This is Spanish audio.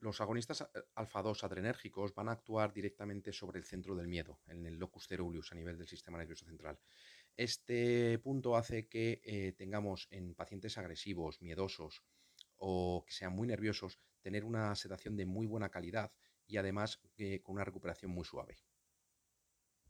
Los agonistas eh, alfa-2 adrenérgicos van a actuar directamente sobre el centro del miedo, en el locus ceruleus a nivel del sistema nervioso central. Este punto hace que eh, tengamos en pacientes agresivos, miedosos o que sean muy nerviosos, tener una sedación de muy buena calidad y además eh, con una recuperación muy suave.